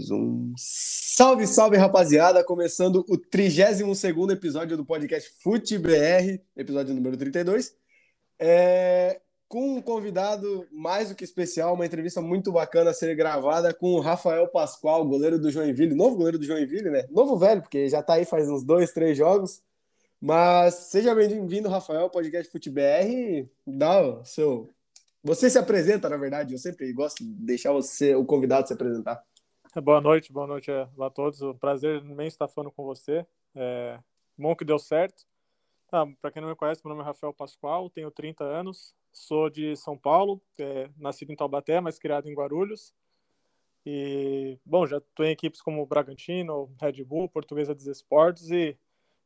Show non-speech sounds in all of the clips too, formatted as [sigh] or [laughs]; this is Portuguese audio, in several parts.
2, 1. Salve, salve, rapaziada! Começando o 32 episódio do podcast FuteBR, episódio número 32. É, com um convidado mais do que especial, uma entrevista muito bacana a ser gravada com o Rafael Pascoal, goleiro do Joinville, novo goleiro do Joinville, né? Novo velho, porque já tá aí faz uns dois, três jogos. Mas seja bem-vindo, Rafael, podcast FuteBR. Dá o seu você se apresenta, na verdade. Eu sempre gosto de deixar você, o convidado se apresentar. [laughs] Boa noite, boa noite a todos. Um prazer imenso estar falando com você. É, bom que deu certo. Ah, Para quem não me conhece, meu nome é Rafael Pascoal, tenho 30 anos, sou de São Paulo, é, nascido em Taubaté, mas criado em Guarulhos. E, bom, já estou em equipes como Bragantino, Red Bull, Portuguesa dos Esportes e,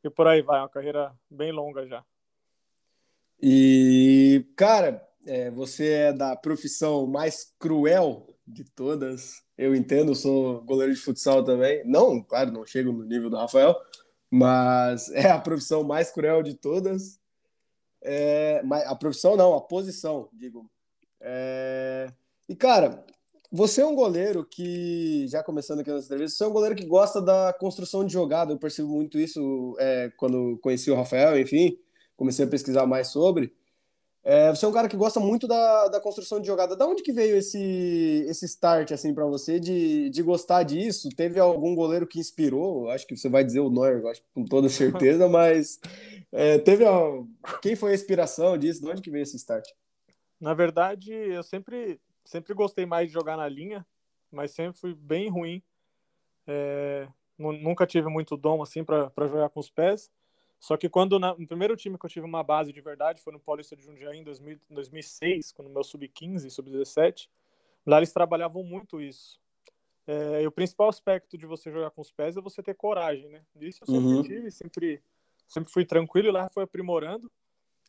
e por aí vai, uma carreira bem longa já. E, cara, é, você é da profissão mais cruel de todas. Eu entendo, sou goleiro de futsal também. Não, claro, não chego no nível do Rafael, mas [laughs] é a profissão mais cruel de todas. É, a profissão não, a posição, digo. É, e, cara, você é um goleiro que, já começando aqui nessa entrevista, você é um goleiro que gosta da construção de jogada. Eu percebo muito isso é, quando conheci o Rafael, enfim, comecei a pesquisar mais sobre. É, você é um cara que gosta muito da, da construção de jogada. Da onde que veio esse, esse start assim para você de, de gostar disso? Teve algum goleiro que inspirou? Acho que você vai dizer o Neuer, acho com toda certeza, [laughs] mas é, teve quem foi a inspiração disso? De onde que veio esse start? Na verdade, eu sempre sempre gostei mais de jogar na linha, mas sempre fui bem ruim. É, nunca tive muito dom assim para jogar com os pés. Só que quando na, no primeiro time que eu tive uma base de verdade foi no Paulista de Jundiaí em 2000, 2006, quando meu sub-15, sub-17. Lá eles trabalhavam muito isso. É, e o principal aspecto de você jogar com os pés é você ter coragem, né? Isso eu sempre uhum. tive, sempre, sempre fui tranquilo e lá foi aprimorando.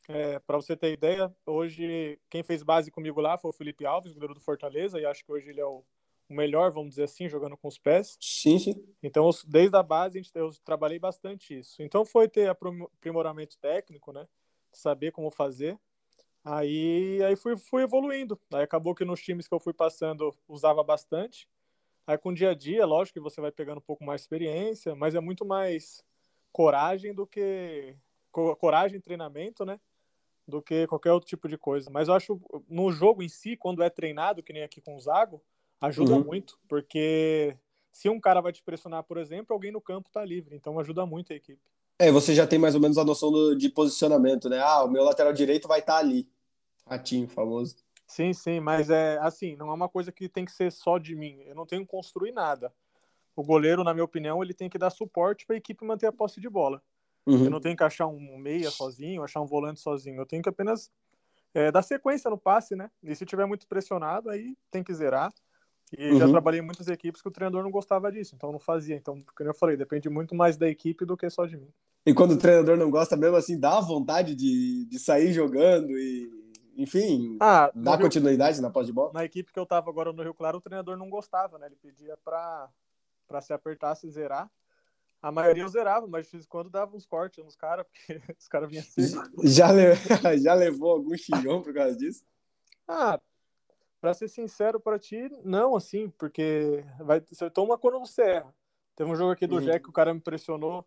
É, para você ter ideia, hoje quem fez base comigo lá foi o Felipe Alves, goleiro do Fortaleza, e acho que hoje ele é o o melhor, vamos dizer assim, jogando com os pés. Sim, sim. Então, desde a base, eu trabalhei bastante isso. Então, foi ter aprimoramento técnico, né? Saber como fazer. Aí, aí fui, fui evoluindo. Aí acabou que nos times que eu fui passando, usava bastante. Aí, com o dia a dia, lógico que você vai pegando um pouco mais experiência, mas é muito mais coragem do que... Coragem, treinamento, né? Do que qualquer outro tipo de coisa. Mas eu acho, no jogo em si, quando é treinado, que nem aqui com o Zago, Ajuda uhum. muito, porque se um cara vai te pressionar, por exemplo, alguém no campo tá livre, então ajuda muito a equipe. É, você já tem mais ou menos a noção do, de posicionamento, né? Ah, o meu lateral direito vai estar tá ali. Ratinho, famoso. Sim, sim, mas é assim, não é uma coisa que tem que ser só de mim. Eu não tenho que construir nada. O goleiro, na minha opinião, ele tem que dar suporte para a equipe manter a posse de bola. Uhum. Eu não tenho que achar um meia sozinho, achar um volante sozinho. Eu tenho que apenas é, dar sequência no passe, né? E se tiver muito pressionado, aí tem que zerar. E uhum. já trabalhei em muitas equipes que o treinador não gostava disso, então não fazia. Então, como eu falei, depende muito mais da equipe do que só de mim. E quando o treinador não gosta mesmo assim, dá vontade de, de sair jogando e, enfim, ah, dar continuidade na pós de bola? Na equipe que eu tava agora no Rio Claro, o treinador não gostava, né? Ele pedia pra, pra se apertar, se zerar. A maioria eu zerava, mas de vez em quando dava uns cortes nos caras, porque [laughs] os caras vinham assim. Já, le... [laughs] já levou algum xingão por causa disso? Ah, para ser sincero para ti, não, assim, porque vai, você toma quando você erra. Teve um jogo aqui do uhum. Jack que o cara me impressionou,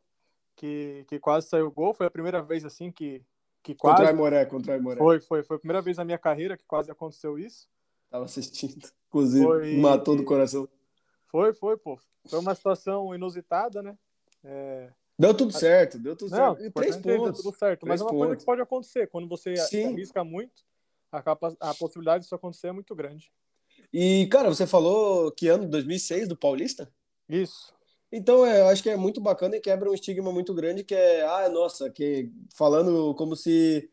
que, que quase saiu gol. Foi a primeira vez, assim, que, que quase. Contra a Moré, contra Moré. Foi, foi. Foi a primeira vez na minha carreira que quase aconteceu isso. Tava assistindo. Inclusive, foi, matou do coração. Foi, foi, pô. Foi uma situação inusitada, né? É... Deu tudo certo, deu tudo não, certo. E três pontos. Deu tudo certo. Três mas é uma pontos. coisa que pode acontecer. Quando você Sim. arrisca muito, a, capa, a possibilidade disso acontecer é muito grande. E, cara, você falou que ano 2006 do Paulista? Isso. Então, é, eu acho que é muito bacana e quebra um estigma muito grande que é, ah, nossa, que falando como se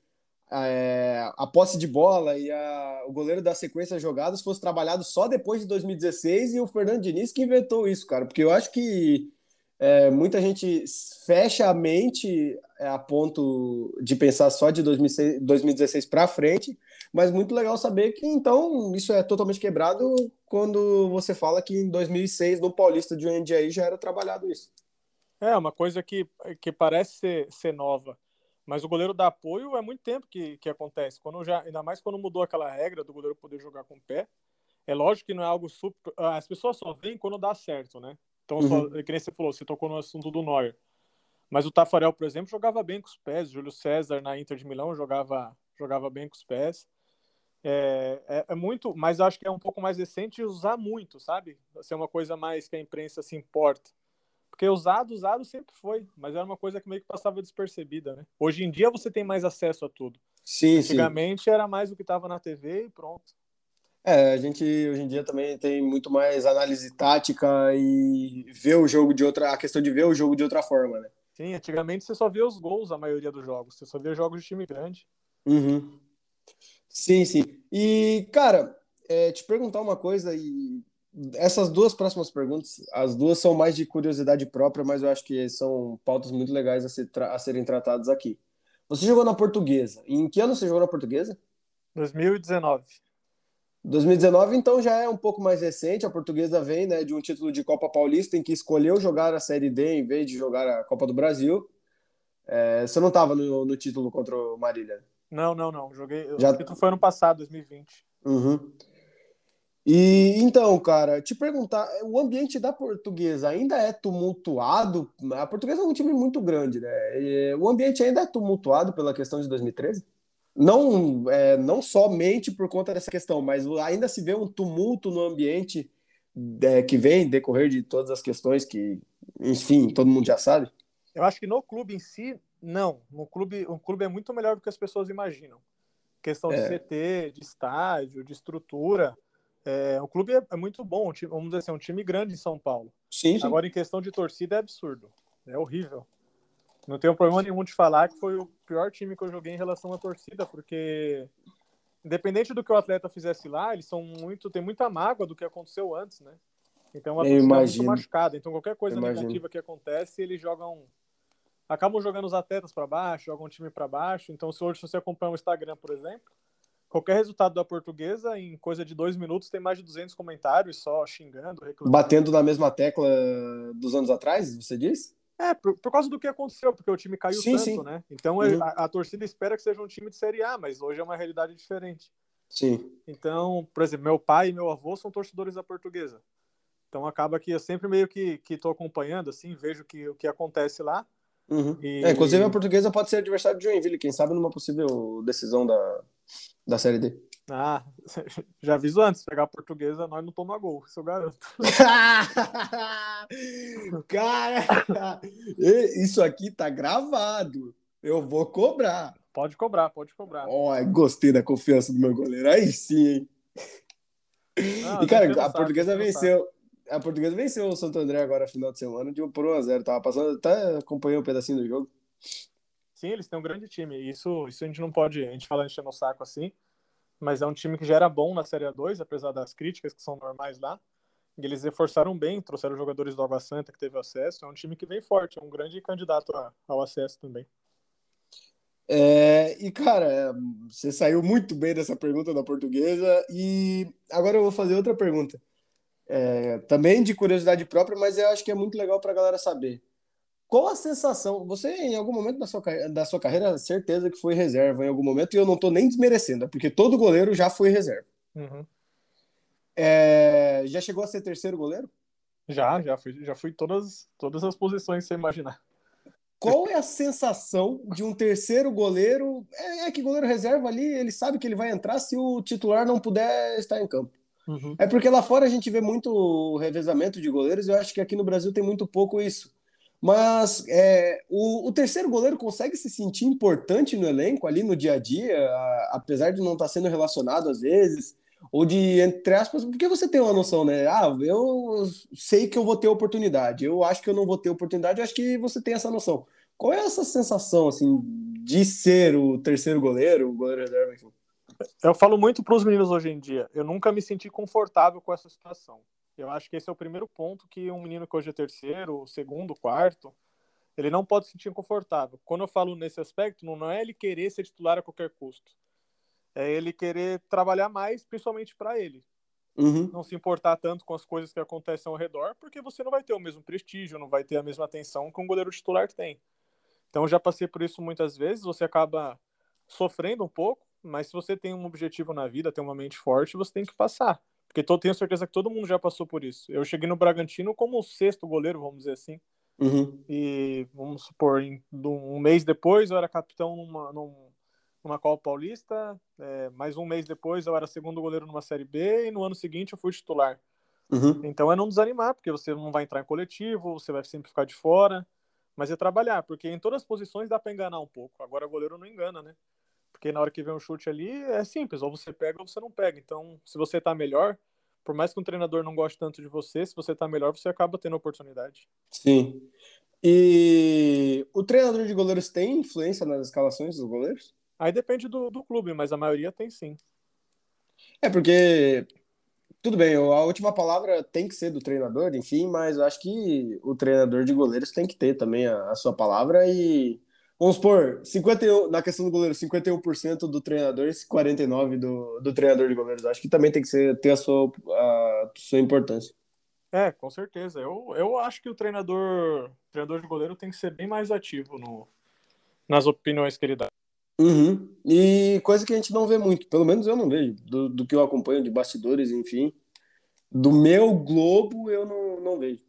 é, a posse de bola e a, o goleiro da sequência jogadas fosse trabalhado só depois de 2016 e o Fernando Diniz que inventou isso, cara, porque eu acho que é, muita gente fecha a mente a ponto de pensar só de 2006, 2016 para frente, mas muito legal saber que então isso é totalmente quebrado quando você fala que em 2006 no Paulista de Jundiaí já era trabalhado isso. É uma coisa que, que parece ser, ser nova, mas o goleiro dá apoio é muito tempo que, que acontece. Quando já, ainda mais quando mudou aquela regra do goleiro poder jogar com o pé, É lógico que não é algo super. As pessoas só veem quando dá certo, né? Então, uhum. só, que nem você falou, você tocou no assunto do Neuer. Mas o Tafarel, por exemplo, jogava bem com os pés. Júlio César na Inter de Milão jogava, jogava bem com os pés. É, é, é, muito, mas acho que é um pouco mais recente usar muito, sabe? Ser uma coisa mais que a imprensa se importa. Porque usado, usado sempre foi, mas era uma coisa que meio que passava despercebida, né? Hoje em dia você tem mais acesso a tudo. Sim, Antigamente sim. era mais o que estava na TV e pronto. É, a gente hoje em dia também tem muito mais análise tática e ver o jogo de outra, a questão de ver o jogo de outra forma, né? Sim, antigamente você só via os gols a maioria dos jogos, você só via jogos de time grande. Uhum. Sim, sim. E, cara, é, te perguntar uma coisa, e essas duas próximas perguntas, as duas são mais de curiosidade própria, mas eu acho que são pautas muito legais a, ser a serem tratadas aqui. Você jogou na portuguesa. E em que ano você jogou na portuguesa? 2019. 2019, então, já é um pouco mais recente. A portuguesa vem né, de um título de Copa Paulista em que escolheu jogar a Série D em vez de jogar a Copa do Brasil. É, você não estava no, no, título contra o Marília? Não, não, não. Joguei. Já... O título foi ano passado, 2020. Uhum. E então, cara, te perguntar, o ambiente da portuguesa ainda é tumultuado? A portuguesa é um time muito grande, né? O ambiente ainda é tumultuado pela questão de 2013? Não, é, não somente por conta dessa questão, mas ainda se vê um tumulto no ambiente é, que vem decorrer de todas as questões que, enfim, todo mundo já sabe? Eu acho que no clube em si, não. No clube, o clube é muito melhor do que as pessoas imaginam. Questão de é. CT, de estádio, de estrutura. É, o clube é, é muito bom, vamos dizer assim, é um time grande em São Paulo. Sim, sim. Agora, em questão de torcida, é absurdo. É horrível. Não tenho problema nenhum de falar que foi o pior time que eu joguei em relação à torcida, porque independente do que o atleta fizesse lá, eles são muito, tem muita mágoa do que aconteceu antes, né? Então a torcida é muito machucada. Então qualquer coisa negativa que acontece, eles jogam acabam jogando os atletas para baixo, jogam o time para baixo. Então se hoje você acompanha o Instagram, por exemplo, qualquer resultado da portuguesa, em coisa de dois minutos, tem mais de 200 comentários só xingando, reclamando. Batendo na mesma tecla dos anos atrás, você disse? É, por, por, causa do que aconteceu, porque o time caiu sim, tanto, sim. né? Então uhum. a, a, torcida espera que seja um time de Série A, mas hoje é uma realidade diferente. Sim. Então, por exemplo, meu pai e meu avô são torcedores da portuguesa. Então acaba que eu sempre meio que estou acompanhando, assim, vejo que, o que acontece lá. Uhum. E... É, inclusive a portuguesa pode ser adversário de Joinville, quem sabe numa possível decisão da, da Série D. Ah, [laughs] já aviso antes, pegar a portuguesa, nós não toma gol, isso eu garanto. [laughs] Cara, isso aqui tá gravado. Eu vou cobrar. Pode cobrar, pode cobrar. Ó, oh, gostei da confiança do meu goleiro. Aí sim, hein? Não, e, cara, a portuguesa venceu. A portuguesa venceu o Santo André agora final de semana de 1 por 1 a 0 Tava passando, até acompanhou um pedacinho do jogo. Sim, eles têm um grande time. Isso, isso a gente não pode. A gente fala enchendo o saco assim mas é um time que já era bom na Série 2, apesar das críticas que são normais lá. E eles reforçaram bem, trouxeram jogadores do Água Santa que teve acesso. É um time que vem forte, é um grande candidato ao acesso também. É, e, cara, você saiu muito bem dessa pergunta da portuguesa. E agora eu vou fazer outra pergunta. É, também de curiosidade própria, mas eu acho que é muito legal para a galera saber. Qual a sensação? Você, em algum momento da sua, da sua carreira, certeza que foi reserva em algum momento, e eu não estou nem desmerecendo, porque todo goleiro já foi reserva. Uhum. É, já chegou a ser terceiro goleiro? Já, já fui, já fui todas, todas as posições você imaginar. Qual é a sensação de um terceiro goleiro? É, é, que goleiro reserva ali, ele sabe que ele vai entrar se o titular não puder estar em campo. Uhum. É porque lá fora a gente vê muito revezamento de goleiros, e eu acho que aqui no Brasil tem muito pouco isso. Mas é, o, o, terceiro goleiro consegue se sentir importante no elenco, ali no dia a dia, a, apesar de não estar sendo relacionado às vezes, ou de, entre aspas, porque você tem uma noção, né? Ah, eu sei que eu vou ter oportunidade, eu acho que eu não vou ter oportunidade, eu acho que você tem essa noção. Qual é essa sensação, assim, de ser o terceiro goleiro, o goleiro reserva? Eu falo muito para os meninos hoje em dia, eu nunca me senti confortável com essa situação. Eu acho que esse é o primeiro ponto que um menino que hoje é terceiro, segundo, quarto, ele não pode se sentir confortável. Quando eu falo nesse aspecto, não é ele querer ser titular a qualquer custo. É ele querer trabalhar mais, principalmente para ele. Uhum. Não se importar tanto com as coisas que acontecem ao redor, porque você não vai ter o mesmo prestígio, não vai ter a mesma atenção que um goleiro titular tem. Então, já passei por isso muitas vezes. Você acaba sofrendo um pouco, mas se você tem um objetivo na vida, tem uma mente forte, você tem que passar Porque tô, tenho certeza que todo mundo já passou por isso. Eu cheguei no Bragantino como o sexto goleiro, vamos dizer assim. Uhum. E vamos supor, em, um mês depois eu era capitão numa, numa Copa Paulista, é, mais um mês depois eu era segundo goleiro numa Série B e no ano seguinte eu fui titular. Uhum. Então é não desanimar, porque você não vai entrar em coletivo, você vai sempre ficar de fora, mas é trabalhar, porque em todas as posições dá para enganar um pouco. Agora o goleiro não engana, né? Porque na hora que vem um chute ali é simples, ou você pega ou você não pega. Então, se você tá melhor, por mais que um treinador não goste tanto de você, se você tá melhor, você acaba tendo oportunidade. Sim. E o treinador de goleiros tem influência nas escalações dos goleiros? Aí depende do, do clube, mas a maioria tem sim. É porque tudo bem, a última palavra tem que ser do treinador, enfim, mas eu acho que o treinador de goleiros tem que ter também a, a sua palavra e vamos supor, 51, na questão do goleiro, 51% do treinador e 49% do, do treinador de goleiros. Acho que também tem que ser, ter a sua, a sua importância. É, com certeza. Eu, eu acho que o treinador, treinador de goleiro tem que ser bem mais ativo no, nas opiniões que ele dá. Uhum. E coisa que a gente não vê muito, pelo menos eu não vejo, do, do que eu acompanho de bastidores, enfim. Do meu Globo eu não, não vejo.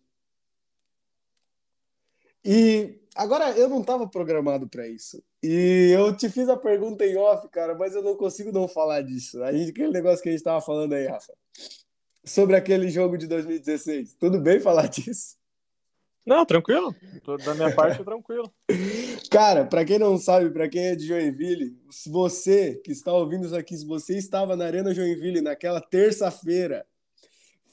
E agora eu não estava programado para isso. E eu te fiz a pergunta em off, cara, mas eu não consigo não falar disso. A gente, aquele negócio que a gente estava falando aí, Rafa. Sobre aquele jogo de 2016. Tudo bem falar [laughs] disso? Não, tranquilo. Da minha [laughs] parte, tranquilo. Cara, para quem não sabe, para quem é de Joinville, se você que está ouvindo isso aqui, se você estava na Arena Joinville naquela terça-feira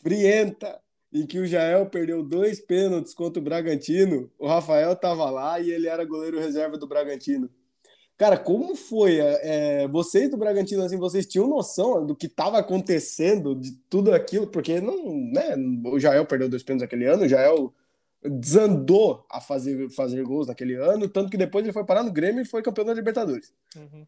frienta, em que o Jael perdeu dois pênaltis contra o Bragantino, o Rafael estava lá e ele era goleiro reserva do Bragantino. Cara, como foi? É, vocês do Bragantino, assim, vocês tinham noção do que estava acontecendo, de tudo aquilo? Porque não, né, o Jael perdeu dois pênaltis aquele ano, o Jael desandou a fazer, fazer gols naquele ano, tanto que depois ele foi parar no Grêmio e foi campeão da Libertadores. Uhum.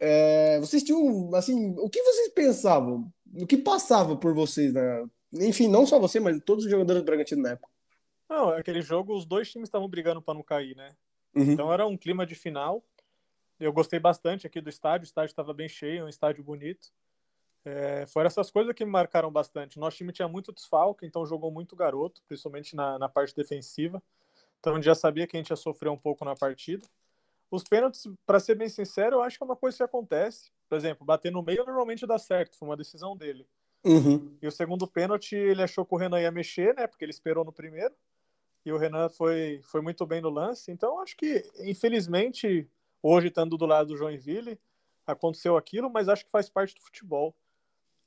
É, vocês tinham, assim, o que vocês pensavam? O que passava por vocês, né? Enfim, não só você, mas todos os jogadores do Bragantino na época. Não, aquele jogo os dois times estavam brigando para não cair, né? Uhum. Então era um clima de final. Eu gostei bastante aqui do estádio, o estádio estava bem cheio, um estádio bonito. É, foram essas coisas que me marcaram bastante. Nosso time tinha muito desfalque, então jogou muito garoto, principalmente na, na parte defensiva. Então a gente já sabia que a gente ia sofrer um pouco na partida. Os pênaltis, para ser bem sincero, eu acho que é uma coisa que acontece. Por exemplo, bater no meio normalmente dá certo, foi uma decisão dele. Uhum. E o segundo pênalti, ele achou que o Renan ia mexer, né? Porque ele esperou no primeiro. E o Renan foi, foi muito bem no lance. Então, acho que, infelizmente, hoje, estando do lado do Joinville, aconteceu aquilo, mas acho que faz parte do futebol.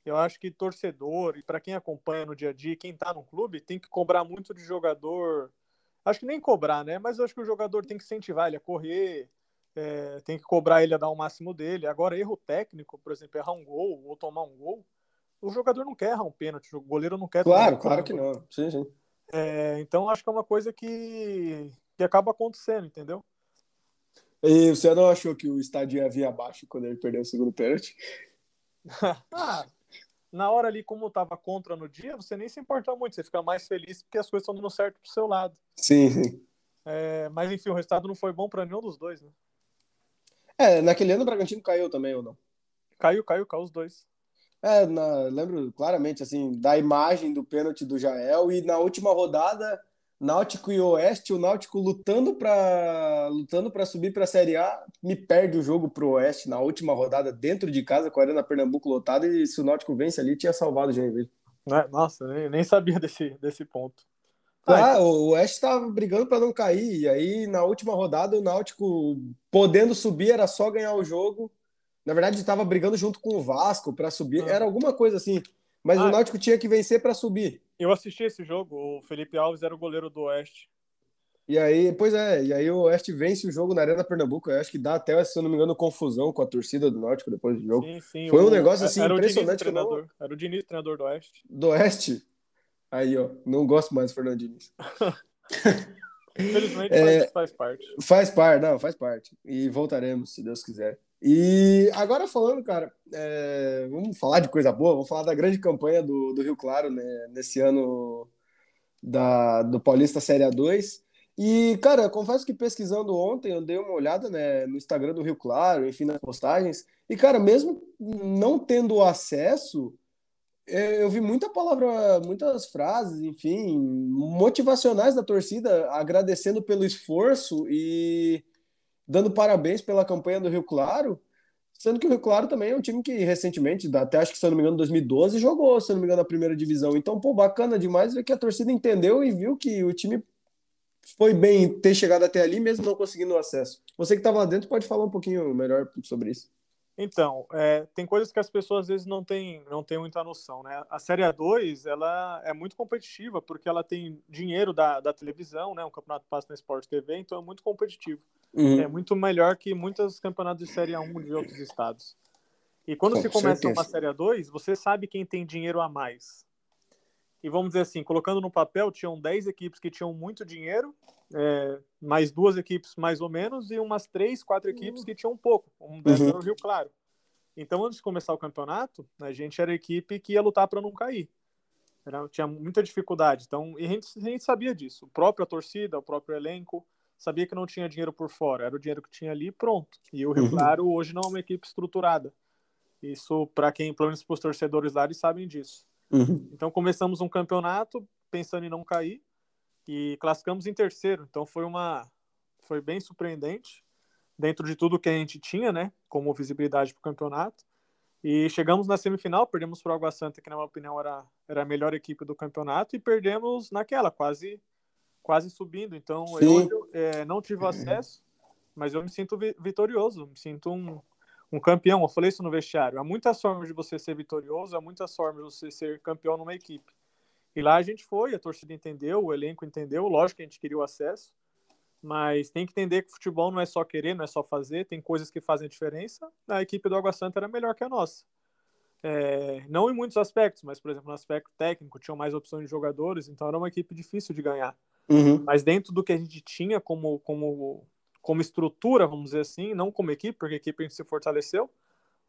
Eu acho que torcedor e para quem acompanha no dia a dia, quem está no clube, tem que cobrar muito de jogador. Acho que nem cobrar, né? Mas acho que o jogador tem que incentivar ele a correr, é, tem que cobrar ele a dar o máximo dele. Agora, erro técnico, por exemplo, errar um gol ou tomar um gol, o jogador não quer errar um pênalti, o goleiro não quer. Claro, claro que não. Sim, sim. É, então, acho que é uma coisa que, que acaba acontecendo, entendeu? E você não achou que o estádio ia vir abaixo quando ele perdeu o segundo pênalti? [laughs] ah, na hora ali, como tava contra no dia, você nem se importa muito, você fica mais feliz porque as coisas estão dando certo pro seu lado. Sim, sim. É, mas enfim, o resultado não foi bom para nenhum dos dois, né? É, naquele ano o Bragantino caiu também, ou não? Caiu, caiu, caiu os dois. É, na, lembro claramente, assim, da imagem do pênalti do Jael e na última rodada Náutico e Oeste, o Náutico lutando para lutando para subir para a Série A, me perde o jogo para o Oeste na última rodada dentro de casa com a Arena Pernambuco lotada e se o Náutico vence ali tinha salvado o Joinville. É, nossa, nem, nem sabia desse, desse ponto. Ah o Oeste estava brigando para não cair e aí na última rodada o Náutico podendo subir era só ganhar o jogo. Na verdade estava brigando junto com o Vasco para subir, ah. era alguma coisa assim. Mas ah, o Náutico tinha que vencer para subir. Eu assisti esse jogo, o Felipe Alves era o goleiro do Oeste. E aí, pois é, e aí o Oeste vence o jogo na Arena Pernambuco. Eu acho que dá até, se eu não me engano, confusão com a torcida do Náutico depois do jogo. Sim, sim. Foi um o, negócio assim era impressionante. O treinador, não... Era o Diniz, treinador do Oeste. Do Oeste? Aí, ó, não gosto mais do Fernando Diniz. [laughs] Infelizmente é, faz parte. Faz parte, não, faz parte. E voltaremos, se Deus quiser. E agora falando, cara, é, vamos falar de coisa boa, vamos falar da grande campanha do, do Rio Claro né, nesse ano da, do Paulista Série A2. E, cara, confesso que pesquisando ontem, eu dei uma olhada né, no Instagram do Rio Claro, enfim, nas postagens. E, cara, mesmo não tendo acesso, eu vi muita palavra, muitas frases, enfim, motivacionais da torcida, agradecendo pelo esforço e dando parabéns pela campanha do Rio Claro, sendo que o Rio Claro também é um time que recentemente, até acho que se eu não me engano, 2012, jogou, se eu não me engano, na primeira divisão. Então, pô, bacana demais ver que a torcida entendeu e viu que o time foi bem ter chegado até ali, mesmo não conseguindo o acesso. Você que estava lá dentro pode falar um pouquinho melhor sobre isso. Então, é, tem coisas que as pessoas às vezes não têm, não têm muita noção, né? A Série A2, ela é muito competitiva, porque ela tem dinheiro da, da televisão, né? O campeonato passa na Sport TV, então é muito competitivo. Uhum. É muito melhor que muitos campeonatos de Série A1 de outros estados. E quando Com se começa certeza. uma Série A2, você sabe quem tem dinheiro a mais. E vamos dizer assim, colocando no papel, tinham 10 equipes que tinham muito dinheiro, é, mais duas equipes mais ou menos, e umas três, quatro equipes que tinham pouco. Um deles uhum. era o Rio Claro. Então, antes de começar o campeonato, a gente era a equipe que ia lutar para não cair. Era, tinha muita dificuldade. Então, e a gente, a gente sabia disso. O próprio a torcida, o próprio elenco, sabia que não tinha dinheiro por fora. Era o dinheiro que tinha ali pronto. E o Rio uhum. Claro hoje não é uma equipe estruturada. Isso, para quem, pelo menos para os torcedores lá, eles sabem disso. Uhum. Então, começamos um campeonato pensando em não cair e classificamos em terceiro. Então, foi uma foi bem surpreendente dentro de tudo que a gente tinha, né, como visibilidade para o campeonato. E chegamos na semifinal, perdemos para o Água Santa, que na minha opinião era, era a melhor equipe do campeonato, e perdemos naquela, quase quase subindo. Então Sim. eu é, não tive acesso, mas eu me sinto vi vitorioso, me sinto um, um campeão. Eu falei isso no vestiário. Há muitas formas de você ser vitorioso, há muitas formas de você ser campeão numa equipe. E lá a gente foi, a torcida entendeu, o elenco entendeu, lógico que a gente queria o acesso, mas tem que entender que futebol não é só querer, não é só fazer, tem coisas que fazem diferença. A equipe do Água Santa era melhor que a nossa. É, não em muitos aspectos, mas, por exemplo, no aspecto técnico, tinham mais opções de jogadores, então era uma equipe difícil de ganhar. Uhum. Mas dentro do que a gente tinha como, como, como estrutura, vamos dizer assim, não como equipe, porque a equipe se fortaleceu,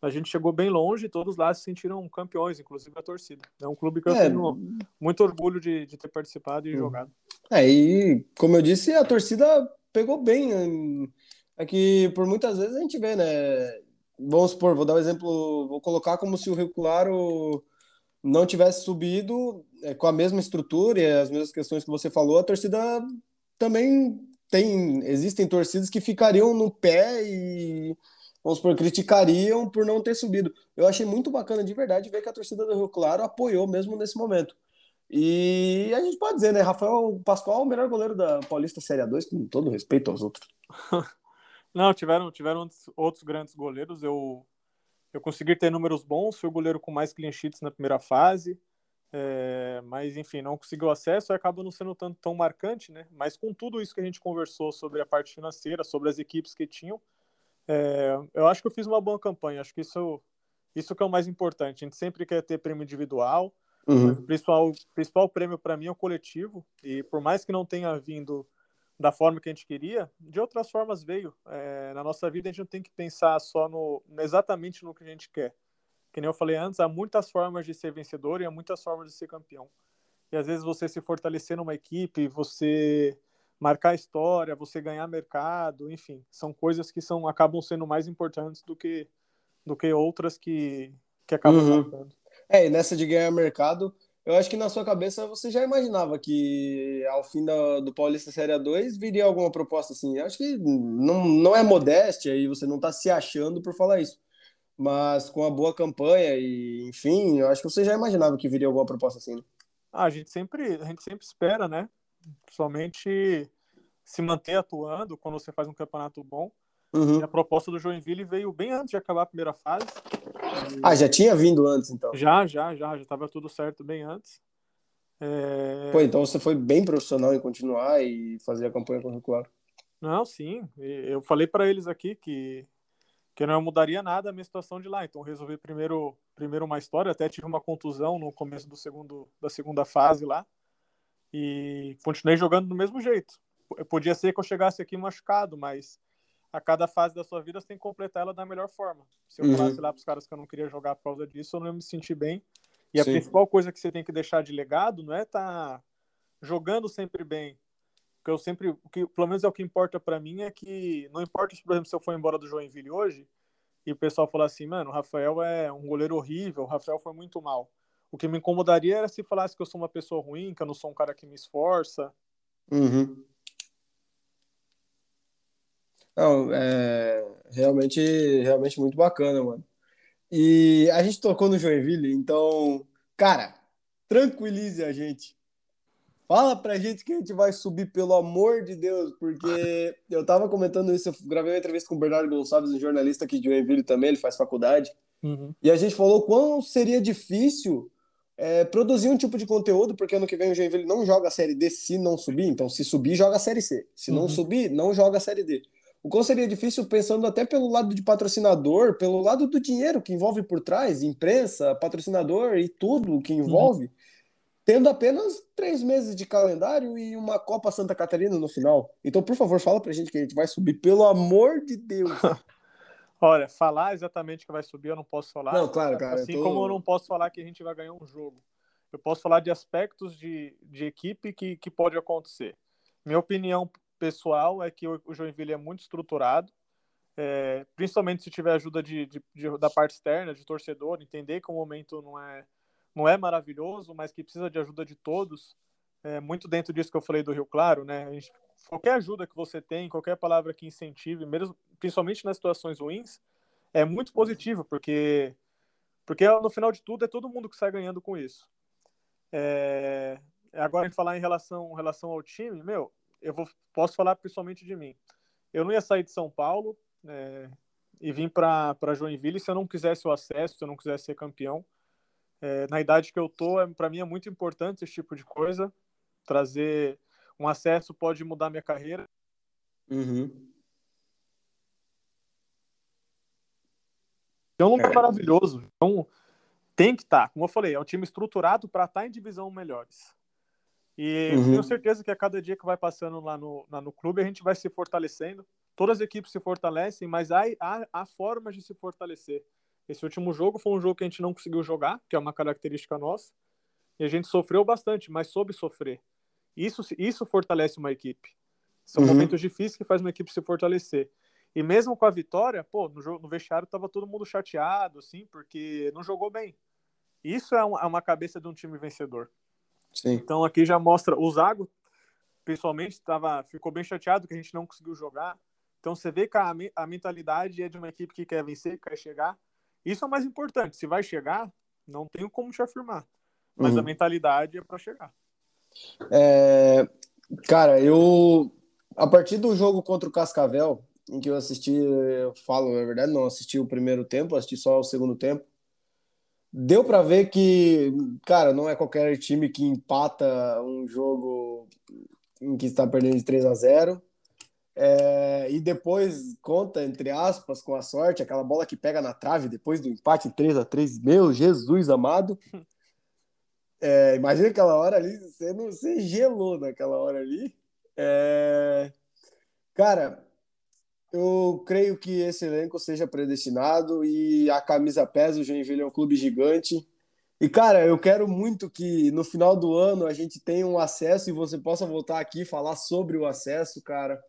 a gente chegou bem longe e todos lá se sentiram campeões, inclusive a torcida. É um clube que eu é. tenho muito orgulho de, de ter participado e uhum. jogado. É, e como eu disse, a torcida pegou bem. Né? É que por muitas vezes a gente vê, né? Vamos supor, vou dar um exemplo, vou colocar como se o Rio Claro não tivesse subido é, com a mesma estrutura e as mesmas questões que você falou, a torcida também tem. Existem torcidas que ficariam no pé e, vamos supor, criticariam por não ter subido. Eu achei muito bacana de verdade ver que a torcida do Rio Claro apoiou mesmo nesse momento. E a gente pode dizer, né? Rafael Pascoal é o melhor goleiro da Paulista Série 2, com todo respeito aos outros. [laughs] Não, tiveram, tiveram outros grandes goleiros. Eu, eu consegui ter números bons, fui o goleiro com mais clean sheets na primeira fase. É, mas, enfim, não conseguiu acesso e acaba não sendo tanto tão marcante, né? Mas com tudo isso que a gente conversou sobre a parte financeira, sobre as equipes que tinham, é, eu acho que eu fiz uma boa campanha. Acho que isso, isso que é o mais importante. A gente sempre quer ter prêmio individual, Uhum. O principal, principal prêmio para mim é o coletivo, e por mais que não tenha vindo da forma que a gente queria, de outras formas veio. É, na nossa vida a gente não tem que pensar só no exatamente no que a gente quer. Que nem eu falei antes, há muitas formas de ser vencedor e há muitas formas de ser campeão. E às vezes você se fortalecer numa equipe, você marcar história, você ganhar mercado, enfim, são coisas que são acabam sendo mais importantes do que do que outras que que acabam uhum. É, e nessa de ganhar mercado, eu acho que na sua cabeça você já imaginava que ao fim da, do Paulista Série 2 viria alguma proposta assim. Eu acho que não, não é modéstia e você não está se achando por falar isso. Mas com a boa campanha e, enfim, eu acho que você já imaginava que viria alguma proposta assim. Né? Ah, a gente sempre, a gente sempre espera, né? Somente se manter atuando quando você faz um campeonato bom. Uhum. E a proposta do Joinville veio bem antes de acabar a primeira fase. Ah, já tinha vindo antes, então? Já, já, já. Já estava tudo certo bem antes. É... Pô, então você foi bem profissional em continuar e fazer a campanha curricular. Não, sim. Eu falei para eles aqui que, que não mudaria nada a minha situação de lá. Então resolvi primeiro, primeiro uma história. Até tive uma contusão no começo do segundo, da segunda fase lá. E continuei jogando do mesmo jeito. Podia ser que eu chegasse aqui machucado, mas a cada fase da sua vida você tem que completar ela da melhor forma. Se eu uhum. falasse lá para os caras que eu não queria jogar por causa disso, eu não ia me sentir bem. E Sim. a principal coisa que você tem que deixar de legado não é estar tá jogando sempre bem. Porque eu sempre, o que, pelo menos é o que importa para mim, é que não importa, por exemplo, se eu for embora do Joinville hoje e o pessoal falar assim, mano, o Rafael é um goleiro horrível, o Rafael foi muito mal. O que me incomodaria era se falasse que eu sou uma pessoa ruim, que eu não sou um cara que me esforça. Uhum. Não, é realmente, realmente muito bacana, mano. E a gente tocou no Joinville, então, cara, tranquilize a gente. Fala pra gente que a gente vai subir, pelo amor de Deus, porque eu tava comentando isso, eu gravei uma entrevista com o Bernardo Gonçalves, um jornalista aqui de Joinville também, ele faz faculdade, uhum. e a gente falou quão seria difícil é, produzir um tipo de conteúdo, porque ano que vem o Joinville não joga a Série D se não subir, então se subir, joga a Série C. Se não uhum. subir, não joga a Série D. O qual seria difícil pensando até pelo lado de patrocinador, pelo lado do dinheiro que envolve por trás, imprensa, patrocinador e tudo que envolve, uhum. Tendo apenas três meses de calendário e uma Copa Santa Catarina no final. Então, por favor, fala pra gente que a gente vai subir, pelo amor de Deus. [laughs] Olha, falar exatamente que vai subir eu não posso falar. Não, claro, cara. Assim tô... como eu não posso falar que a gente vai ganhar um jogo. Eu posso falar de aspectos de, de equipe que, que pode acontecer. Minha opinião pessoal é que o, Joinville é muito estruturado, é, principalmente se tiver ajuda de, de, de, da parte externa, de torcedor, entender que o momento não é, não é maravilhoso, mas que precisa de ajuda de todos. É, muito dentro disso que eu falei do Rio Claro, né? Gente, qualquer ajuda que você tem, qualquer palavra que incentive, mesmo, principalmente nas situações ruins, é muito positivo, porque, porque no final de tudo é todo mundo que sai ganhando com isso. É, agora, em falar em relação, em relação ao time, meu, eu vou, posso falar principalmente de mim. Eu não ia sair de São Paulo é, e vim para Joinville se eu não quisesse o acesso, se eu não quisesse ser campeão. É, na idade que eu tô, é, para mim é muito importante esse tipo de coisa. Trazer um acesso pode mudar minha carreira. Uhum. É um lugar é. maravilhoso. Então, tem que estar. Tá. Como eu falei, é um time estruturado para estar tá em divisão melhores. E uhum. tenho certeza que a cada dia que vai passando lá no, lá no clube, a gente vai se fortalecendo. Todas as equipes se fortalecem, mas há, há, há formas de se fortalecer. Esse último jogo foi um jogo que a gente não conseguiu jogar, que é uma característica nossa. E a gente sofreu bastante, mas soube sofrer. Isso, isso fortalece uma equipe. São uhum. momentos difíceis que faz uma equipe se fortalecer. E mesmo com a vitória, pô, no, jogo, no vestiário tava todo mundo chateado, assim, porque não jogou bem. Isso é, um, é uma cabeça de um time vencedor. Sim. Então aqui já mostra o Zago, pessoalmente, tava, ficou bem chateado que a gente não conseguiu jogar. Então você vê que a, a mentalidade é de uma equipe que quer vencer, que quer chegar. Isso é o mais importante. Se vai chegar, não tenho como te afirmar. Mas uhum. a mentalidade é para chegar. É, cara, eu a partir do jogo contra o Cascavel, em que eu assisti, eu falo, na verdade, não assisti o primeiro tempo, assisti só o segundo tempo deu para ver que, cara, não é qualquer time que empata um jogo em que está perdendo de 3 a 0 é, e depois conta, entre aspas, com a sorte, aquela bola que pega na trave depois do empate 3 a 3 Meu Jesus amado. É, imagina aquela hora ali, você não você gelou naquela hora ali. É, cara, eu creio que esse elenco seja predestinado e a camisa pesa. O Joinville é um clube gigante. E, cara, eu quero muito que no final do ano a gente tenha um acesso e você possa voltar aqui falar sobre o acesso, cara.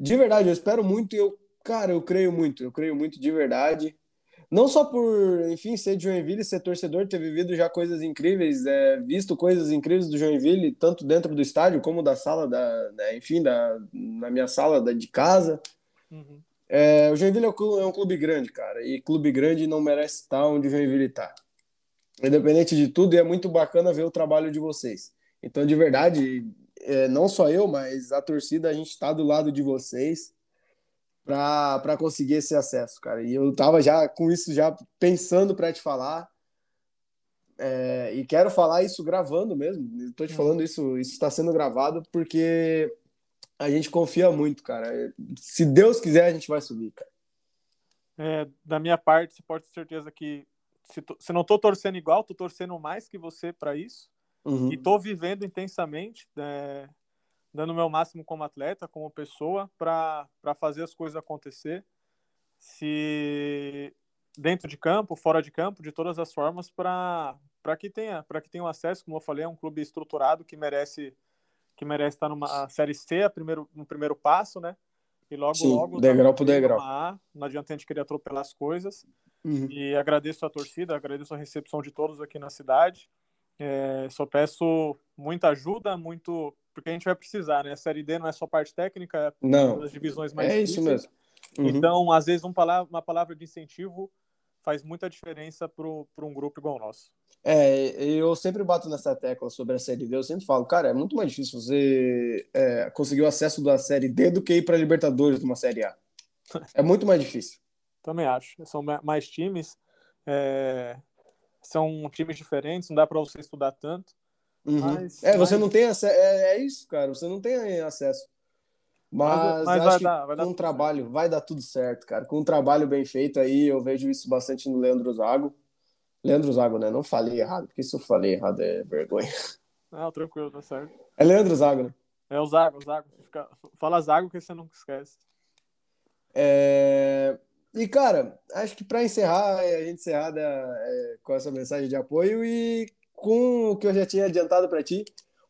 De verdade, eu espero muito e eu, cara, eu creio muito, eu creio muito de verdade. Não só por, enfim, ser de Joinville, ser torcedor, ter vivido já coisas incríveis, é, visto coisas incríveis do Joinville, tanto dentro do estádio como da sala, da, né, enfim, da, na minha sala da, de casa. Uhum. É, o Joinville é um, clube, é um, clube, grande, cara, e clube grande não merece estar onde o Joinville está. Independente de tudo, e é muito bacana ver o trabalho de vocês. Então, de verdade, é, não só eu, mas a torcida, a gente está do lado de vocês para conseguir esse acesso, cara. E eu tava já com isso já pensando para te falar. É, e quero falar isso gravando mesmo. Estou te falando isso, isso está sendo gravado porque a gente confia muito, cara. Se Deus quiser, a gente vai subir, cara. É, da minha parte, você pode ter certeza que se, se não tô torcendo igual, tô torcendo mais que você para isso. Uhum. E tô vivendo intensamente. É, dando o meu máximo como atleta, como pessoa, para fazer as coisas acontecer. Se dentro de campo, fora de campo, de todas as formas, para que tenha para que tenha um acesso, como eu falei, é um clube estruturado que merece que merece estar numa série C, a primeiro, no primeiro passo, né? E logo Sim, logo degrau por degrau. A, não adianta a gente querer atropelar as coisas. Uhum. E agradeço a torcida, agradeço a recepção de todos aqui na cidade. É, só peço muita ajuda, muito. Porque a gente vai precisar, né? A Série D não é só parte técnica, é não. das divisões mais É isso mesmo. Uhum. Então, às vezes, um palavra, uma palavra de incentivo faz muita diferença para um grupo igual o nosso. É, eu sempre bato nessa tecla sobre a Série D. Eu sempre falo, cara, é muito mais difícil você é, conseguir o acesso da Série D do que ir para a Libertadores de uma Série A. [laughs] É muito mais difícil. Também acho. São mais times, é, são times diferentes, não dá para você estudar tanto. Uhum. Mas, é, você mas... não tem acesso. É, é, isso, cara. Você não tem acesso. Mas, mas acho que dar, com um trabalho certo. vai dar tudo certo, cara. Com um trabalho bem feito aí, eu vejo isso bastante no Leandro Zago. Leandro Zago, né? Não falei errado, porque se eu falei errado é vergonha. Não, tranquilo, tá certo. É Leandro Zago, né? É o Zago, o Zago. Fica... Fala Zago que você nunca esquece. É... E, cara, acho que para encerrar, a gente encerrar é, com essa mensagem de apoio e com o que eu já tinha adiantado para ti,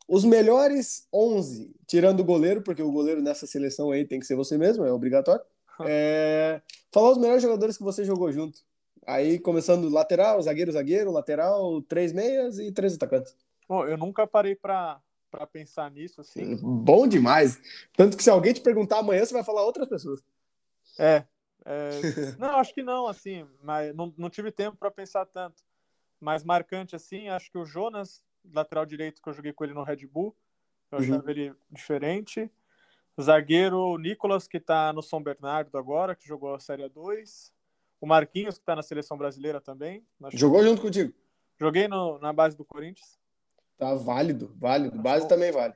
os melhores 11, tirando o goleiro, porque o goleiro nessa seleção aí tem que ser você mesmo, é obrigatório. [laughs] É... Falar os melhores jogadores que você jogou junto. Aí começando lateral, zagueiro, zagueiro, lateral, três meias e três atacantes. Bom, eu nunca parei para para pensar nisso assim. Bom demais. Tanto que se alguém te perguntar amanhã, você vai falar outras pessoas. É. é... [laughs] não, acho que não, assim, mas não, não tive tempo para pensar tanto. Mais marcante assim, acho que o Jonas lateral direito que eu joguei com ele no Red Bull. Eu uhum. achava ele diferente. Zagueiro Nicolas, que está no São Bernardo agora, que jogou a Série 2. O Marquinhos, que está na seleção brasileira também. Jogou junto contigo? Joguei no, na base do Corinthians. Tá válido, válido. Base também vale.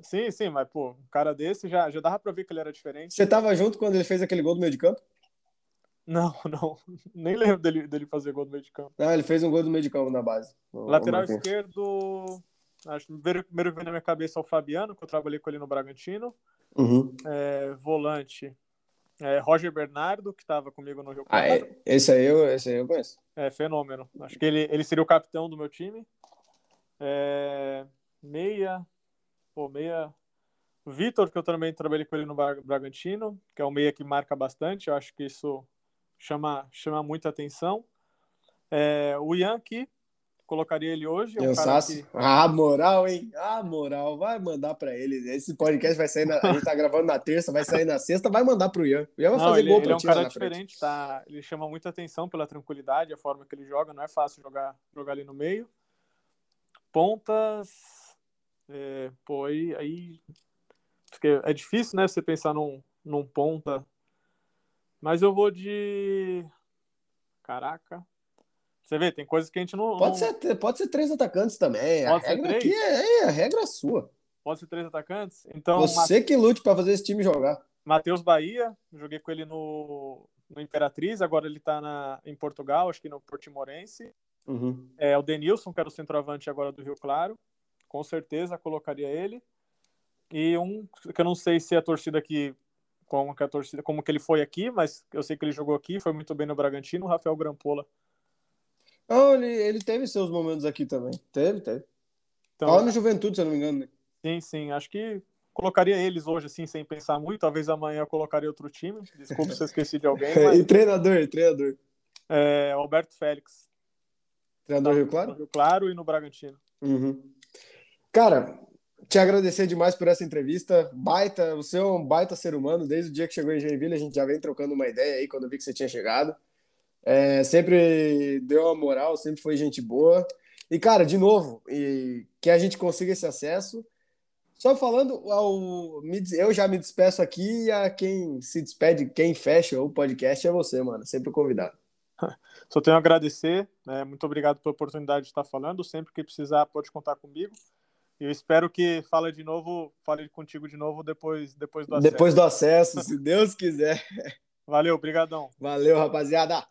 Sim, sim, mas pô, um cara desse já, já dava pra ver que ele era diferente. Você tava junto quando ele fez aquele gol do meio de campo? Não, [laughs] não. Nem lembro dele, dele fazer gol do meio de campo. Ah, ele fez um gol do meio de campo na base. Lateral esquerdo. Acho que primeiro, primeiro veio na minha cabeça é o Fabiano, que eu trabalhei com ele no Bragantino. Uhum. É, volante. É, Roger Bernardo, que estava comigo no Rio Ah, é, esse, aí eu, esse aí eu conheço. É, fenômeno. Acho que ele, ele seria o capitão do meu time. É, meia. Pô, meia. Vitor, que eu também trabalhei com ele no Bragantino, que é um meia que marca bastante. Eu acho que isso chama, chama muita atenção. É, o Yankee, colocaria ele hoje. É um que... Ah, moral, hein? Ah, moral. Vai mandar para ele. Esse podcast vai sair. Na... A gente tá gravando na terça, vai sair na sexta, vai mandar pro Ian. O Ian vai não, fazer ele, gol ele pra é um cara diferente, tá? Ele chama muita atenção pela tranquilidade, a forma que ele joga. Não é fácil jogar, jogar ali no meio. Pontas. É, pô, aí, aí. É difícil, né? Você pensar num, num ponta mas eu vou de. Caraca. Você vê, tem coisas que a gente não. Pode, não... Ser, pode ser três atacantes também. Pode a regra aqui é, é, a regra é sua. Pode ser três atacantes? Então. Você que lute para fazer esse time jogar. Matheus Bahia, joguei com ele no, no Imperatriz, agora ele tá na, em Portugal, acho que no Portimorense. Uhum. É o Denilson, que era o centroavante agora do Rio Claro. Com certeza colocaria ele. E um que eu não sei se a torcida aqui como que a torcida, como que ele foi aqui, mas eu sei que ele jogou aqui, foi muito bem no Bragantino, o Rafael Grampola. Não, ele, ele teve seus momentos aqui também. Teve, teve. Então, Tava no Juventude, se eu não me engano. Né? Sim, sim. Acho que colocaria eles hoje, assim, sem pensar muito. Talvez amanhã eu colocaria outro time. Desculpa se eu esqueci de alguém. [laughs] Mas... e treinador, treinador. É, Alberto Félix. Treinador tá, Rio Claro? Rio Claro e no Bragantino. Uhum. Cara, te agradecer demais por essa entrevista. Baita, você é um baita ser humano. Desde o dia que chegou em Joinville, a gente já vem trocando uma ideia aí quando eu vi que você tinha chegado. É, sempre deu uma moral, sempre foi gente boa. E, cara, de novo, e que a gente consiga esse acesso. Só falando, ao, eu já me despeço aqui e a quem se despede, quem fecha o podcast é você, mano. Sempre convidado. [laughs] Só tenho a agradecer. Né? Muito obrigado pela oportunidade de estar falando. Sempre que precisar, pode contar comigo. Eu espero que fale de novo, fale contigo de novo depois, depois do acesso. Depois do acesso, se Deus quiser. Valeu, brigadão. Valeu, rapaziada.